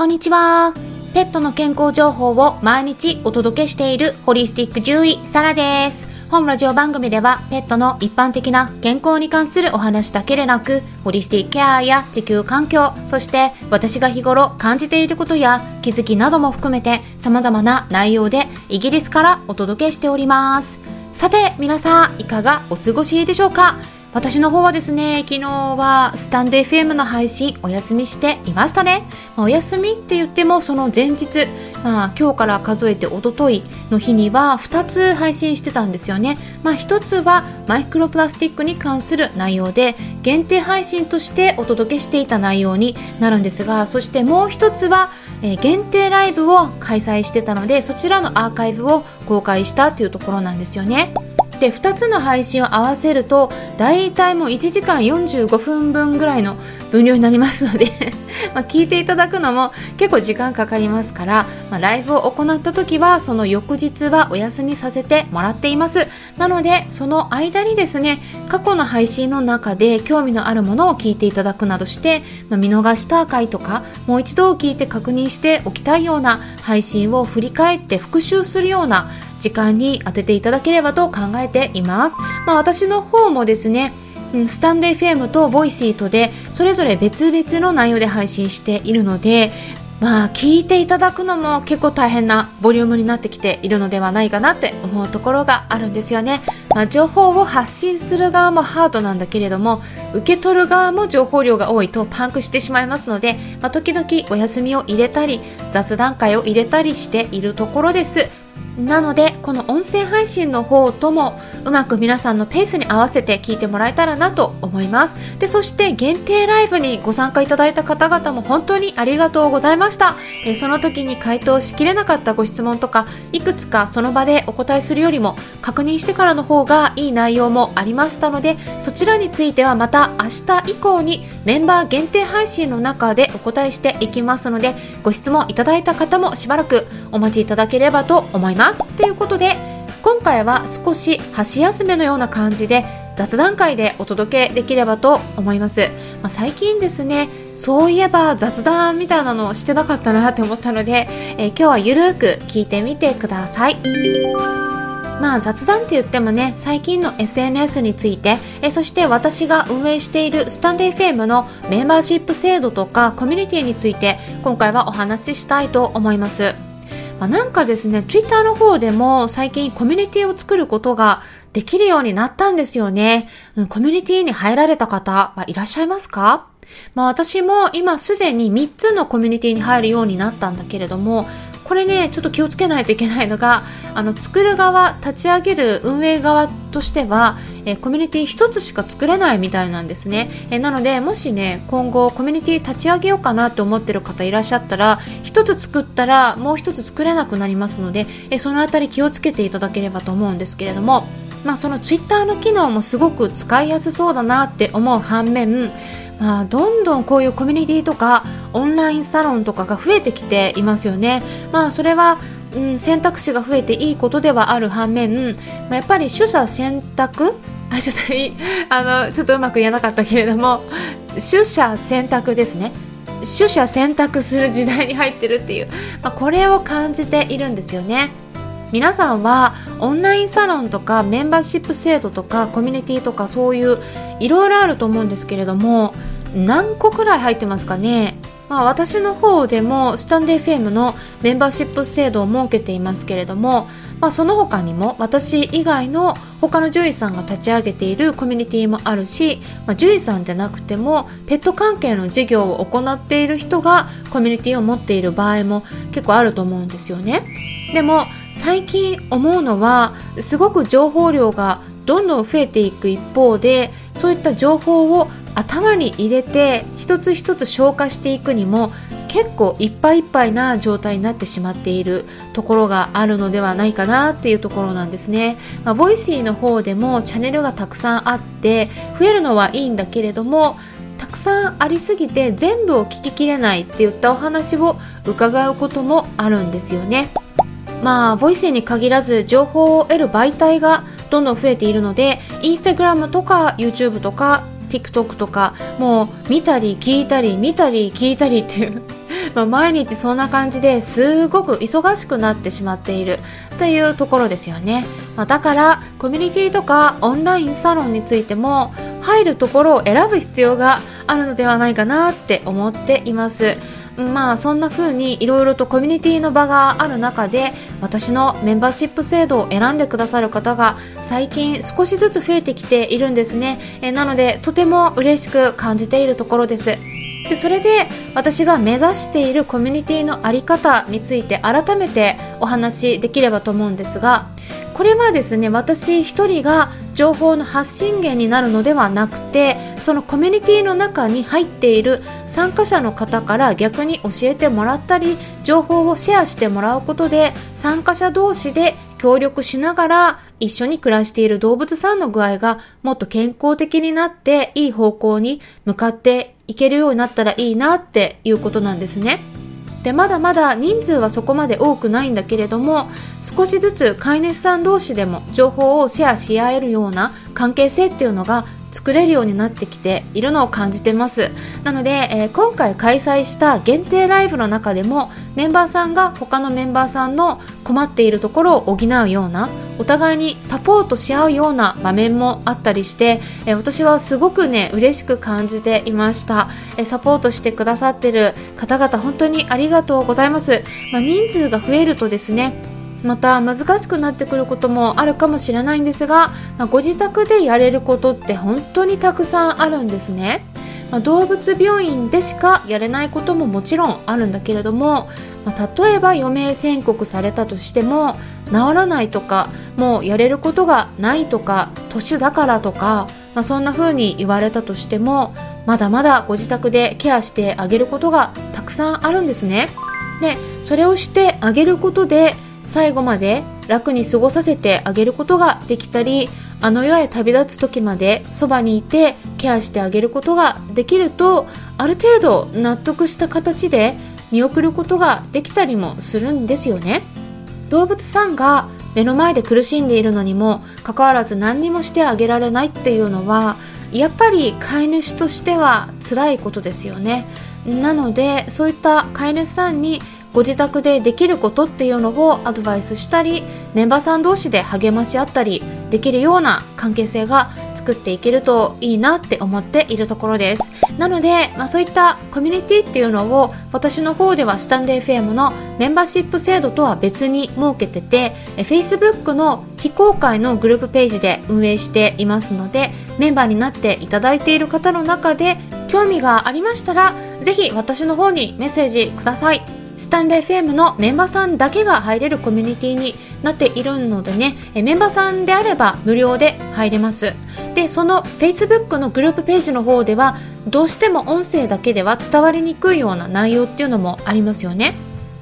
こんにちは。ペットの健康情報を毎日お届けしているホリスティック獣医サラです。本ラジオ番組ではペットの一般的な健康に関するお話だけでなく、ホリスティックケアや地球環境、そして私が日頃感じていることや気づきなども含めて様々な内容でイギリスからお届けしております。さて皆さんいかがお過ごしでしょうか？私の方はですね、昨日はスタンド FM の配信お休みしていましたね。お休みって言ってもその前日、まあ、今日から数えておとといの日には2つ配信してたんですよね。まあ、1つはマイクロプラスチックに関する内容で限定配信としてお届けしていた内容になるんですが、そしてもう1つは、え、限定ライブを開催してたのでそちらのアーカイブを公開したというところなんですよね。で2つの配信を合わせると大体もう1時間45分分ぐらいの分量になりますので ま聞いていただくのも結構時間かかりますから、まあ、ライブを行った時はその翌日はお休みさせてもらっています。なのでその間にですね過去の配信の中で興味のあるものを聞いていただくなどして、まあ、見逃した回とかもう一度聞いて確認しておきたいような配信を振り返って復習するような時間に当てていただければと考えています。まあ、私の方もですね、スタンド FM とボイシーとでそれぞれ別々の内容で配信しているのでまあ聞いていただくのも結構大変なボリュームになってきているのではないかなって思うところがあるんですよね。まあ、情報を発信する側もハードなんだけれども受け取る側も情報量が多いとパンクしてしまいますので、まあ、時々お休みを入れたり雑談会を入れたりしているところです。なのでこの音声配信の方ともうまく皆さんのペースに合わせて聞いてもらえたらなと思います。でそして限定ライブにご参加いただいた方々も本当にありがとうございました、え、その時に回答しきれなかったご質問とかいくつかその場でお答えするよりも確認してからの方がいい内容もありましたのでそちらについてはまた明日以降にメンバー限定配信の中でお答えしていきますのでご質問いただいた方もしばらくお待ちいただければと思います。ます。ということで今回は少し箸休めのような感じで雑談会でお届けできればと思います、まあ、最近ですねそういえば雑談みたいなのをしてなかったなって思ったので、えー、今日はゆるく聞いてみてください。まあ雑談って言ってもね最近の SNS についてえそして私が運営しているスタンレー FM のメンバーシップ制度とかコミュニティについて今回はお話ししたいと思います。まあ、なんかですね、Twitter の方でも最近コミュニティを作ることができるようになったんですよね。コミュニティに入られた方はいらっしゃいますか？まあ私も今すでに3つのコミュニティに入るようになったんだけれども、これねちょっと気をつけないといけないのがあの作る側立ち上げる運営側としては、えコミュニティ1つしか作れないみたいなんですね、えなのでもしね今後コミュニティ立ち上げようかなと思ってる方いらっしゃったら1つ作ったらもう1つ作れなくなりますので、えその辺り気をつけていただければと思うんですけれども。まあ、そのツイッターの機能もすごく使いやすそうだなって思う反面、まあ、どんどんこういうコミュニティとかオンラインサロンとかが増えてきていますよね。まあ、それはうん、選択肢が増えていいことではある反面、まあ、やっぱり取捨選択？あちょっといあのちょっとうまく言えなかったけれども取捨選択ですね取捨選択する時代に入ってるっていう、まあ、これを感じているんですよね。皆さんはオンラインサロンとかメンバーシップ制度とかコミュニティとかそういういろいろあると思うんですけれども何個くらい入ってますかね？まあ、私の方でもスタンデー FM のメンバーシップ制度を設けていますけれども、まあ、その他にも私以外の他の獣医さんが立ち上げているコミュニティもあるし、まあ、獣医さんでなくてもペット関係の事業を行っている人がコミュニティを持っている場合も結構あると思うんですよね。でも最近思うのはすごく情報量がどんどん増えていく一方でそういった情報を頭に入れて一つ一つ消化していくにも結構いっぱいいっぱいな状態になってしまっているところがあるのではないかなっていうところなんですね。まあ、ボイシーの方でもチャンネルがたくさんあって増えるのはいいんだけれどもたくさんありすぎて全部を聞ききれないって言ったお話を伺うこともあるんですよね。まあ、ボイスに限らず情報を得る媒体がどんどん増えているので、インスタグラムとか YouTube とか TikTok とかもう見たり聞いたり見たり聞いたりっていう まあ、毎日そんな感じですごく忙しくなってしまっている。というところですよね、まあ、だからコミュニティとかオンラインサロンについても入るところを選ぶ必要があるのではないかなって思っています。まあそんな風にいろいろとコミュニティの場がある中で私のメンバーシップ制度を選んでくださる方が最近少しずつ増えてきているんですね。えなのでとても嬉しく感じているところです。でそれで私が目指しているコミュニティの在り方について改めてお話しできればと思うんですがこれはですね私一人が情報の発信源になるのではなくてそのコミュニティの中に入っている参加者の方から逆に教えてもらったり情報をシェアしてもらうことで参加者同士で協力しながら一緒に暮らしている動物さんの具合がもっと健康的になっていい方向に向かっていけるようになったらいいなっていうことなんですね。でまだまだ人数はそこまで多くないんだけれども少しずつ飼い主さん同士でも情報をシェアし合えるような関係性っていうのが作れるようになってきているのを感じてます。なので、えー、今回開催した限定ライブの中でもメンバーさんが他のメンバーさんの困っているところを補うようなお互いにサポートし合うような場面もあったりして、えー、私はすごくね嬉しく感じていました、えー、サポートしてくださってる方々本当にありがとうございます、まあ、人数が増えるとですねまた難しくなってくることもあるかもしれないんですが、まあ、ご自宅でやれることって本当にたくさんあるんですね。まあ、動物病院でしかやれないことももちろんあるんだけれども、まあ、例えば余命宣告されたとしても治らないとかもうやれることがないとか年だからとか、まあ、そんな風に言われたとしてもまだまだご自宅でケアしてあげることがたくさんあるんですね。でそれをしてあげることで最後まで楽に過ごさせてあげることができたりあの世へ旅立つ時までそばにいてケアしてあげることができるとある程度納得した形で見送ることができたりもするんですよね。動物さんが目の前で苦しんでいるのにもかかわらず何にもしてあげられないっていうのはやっぱり飼い主としては辛いことですよね。なのでそういった飼い主さんにご自宅でできることっていうのをアドバイスしたりメンバーさん同士で励まし合ったりできるような関係性が作っていけるといいなって思っているところです。なので、まあ、そういったコミュニティっていうのを私の方ではスタンレー FM のメンバーシップ制度とは別に設けてて Facebook の非公開のグループページで運営していますのでメンバーになっていただいている方の中で興味がありましたらぜひ私の方にメッセージください。スタンレー FM のメンバーさんだけが入れるコミュニティになっているのでねメンバーさんであれば無料で入れます。でその Facebook のグループページの方ではどうしても音声だけでは伝わりにくいような内容っていうのもありますよね。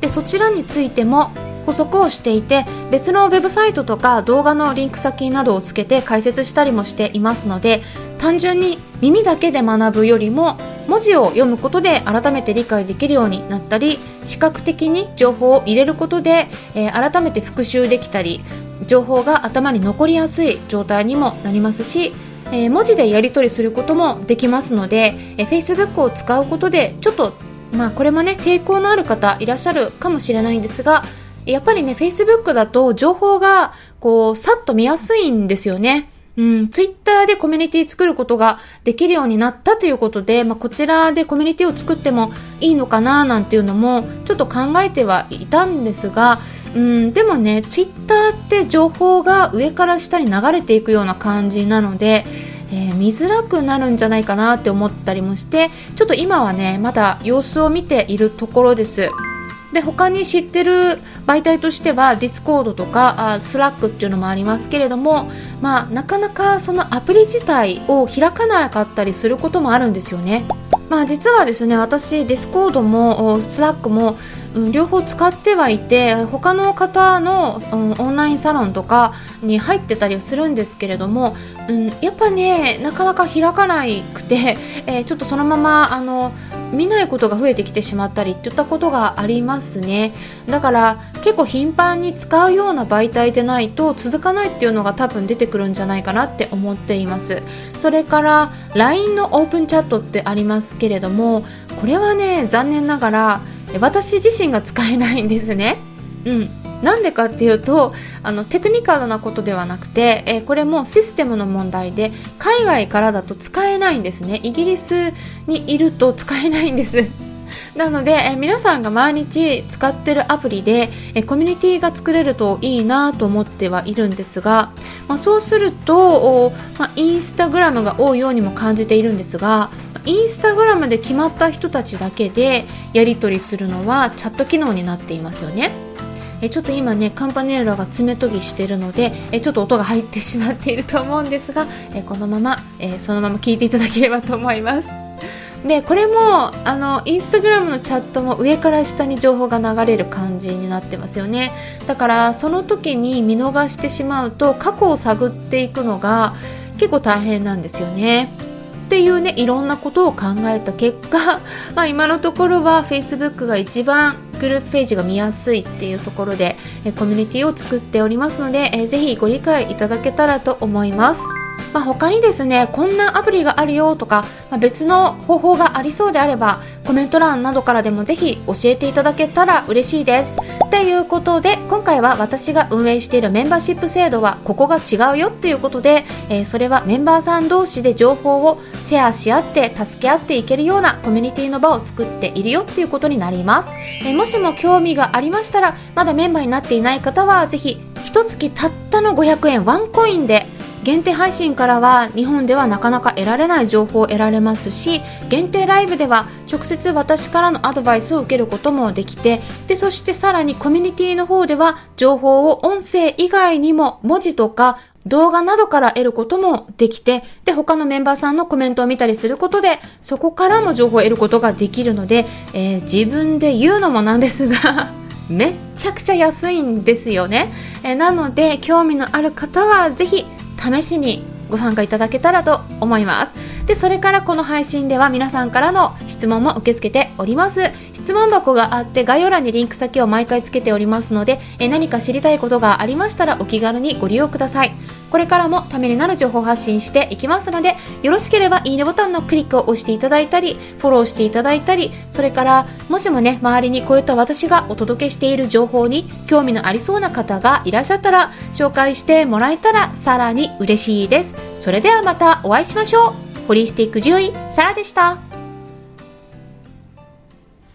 でそちらについても補足をしていて別のウェブサイトとか動画のリンク先などをつけて解説したりもしていますので単純に耳だけで学ぶよりも文字を読むことで改めて理解できるようになったり視覚的に情報を入れることで、えー、改めて復習できたり情報が頭に残りやすい状態にもなりますし、えー、文字でやり取りすることもできますので、えー、Facebook を使うことでちょっとまあこれもね抵抗のある方いらっしゃるかもしれないんですがやっぱりね Facebook だと情報がこうさっと見やすいんですよね。うん、ツイッターでコミュニティ作ることができるようになったということで、まあ、こちらでコミュニティを作ってもいいのかななんていうのもちょっと考えてはいたんですが、うん、でもね、ツイッターって情報が上から下に流れていくような感じなので、えー、見づらくなるんじゃないかなって思ったりもしてちょっと今はねまだ様子を見ているところです。で他に知ってる媒体としてはディスコードとかあスラックっていうのもありますけれども、まあ、なかなかそのアプリ自体を開かなかったりすることもあるんですよね。まあ、実はですね私ディスコードもスラックも、うん、両方使ってはいて他の方の、うん、オンラインサロンとかに入ってたりはするんですけれども、うん、やっぱねなかなか開かなくて、えー、ちょっとそのままあの見ないことが増えてきてしまったりっていったことがありますね。だから結構頻繁に使うような媒体でないと続かないっていうのが多分出てくるんじゃないかなって思っています。それから LINE のオープンチャットってありますけれどもこれはね残念ながら私自身が使えないんですね。うん、なんでかっていうとあのテクニカルなことではなくて、えー、これもシステムの問題で海外からだと使えないんですねイギリスにいると使えないんです なので、え皆さんが毎日使ってるアプリで、えコミュニティが作れるといいなと思ってはいるんですが、まあ、そうすると、まあ、インスタグラムが多いようにも感じているんですがインスタグラムで決まった人たちだけでやり取りするのはチャット機能になっていますよね。えちょっと今ねカンパネーラが爪研ぎしてるのでえちょっと音が入ってしまっていると思うんですがえこのまま、えそのまま聞いていただければと思います。でこれもあのインスタグラムのチャットも上から下に情報が流れる感じになってますよねだからその時に見逃してしまうと過去を探っていくのが結構大変なんですよねっていうねいろんなことを考えた結果、まあ、今のところは Facebook が一番グループページが見やすいっていうところでコミュニティを作っておりますのでえぜひご理解いただけたらと思います。まあ、他にですねこんなアプリがあるよとか、まあ、別の方法がありそうであればコメント欄などからでもぜひ教えていただけたら嬉しいです。ということで今回は私が運営しているメンバーシップ制度はここが違うよっていうことで、えー、それはメンバーさん同士で情報をシェアし合って助け合っていけるようなコミュニティの場を作っているよっていうことになります、えー、もしも興味がありましたらまだメンバーになっていない方はぜひ一月たったの500円ワンコインで限定配信からは日本ではなかなか得られない情報を得られますし限定ライブでは直接私からのアドバイスを受けることもできてでそしてさらにコミュニティの方では情報を音声以外にも文字とか動画などから得ることもできて、で、他のメンバーさんのコメントを見たりすることで、そこからも情報を得ることができるので、えー、自分で言うのもなんですがめっちゃくちゃ安いんですよね。えー、なので、興味のある方はぜひ試しにご参加いただけたらと思います。でそれからこの配信では皆さんからの質問も受け付けております。質問箱があって概要欄にリンク先を毎回つけておりますのでえ何か知りたいことがありましたらお気軽にご利用ください。これからもためになる情報発信していきますのでよろしければいいねボタンのクリックを押していただいたりフォローしていただいたりそれからもしもね周りにこういった私がお届けしている情報に興味のありそうな方がいらっしゃったら紹介してもらえたらさらに嬉しいです。それではまたお会いしましょう。ホリスティック獣医サラでした。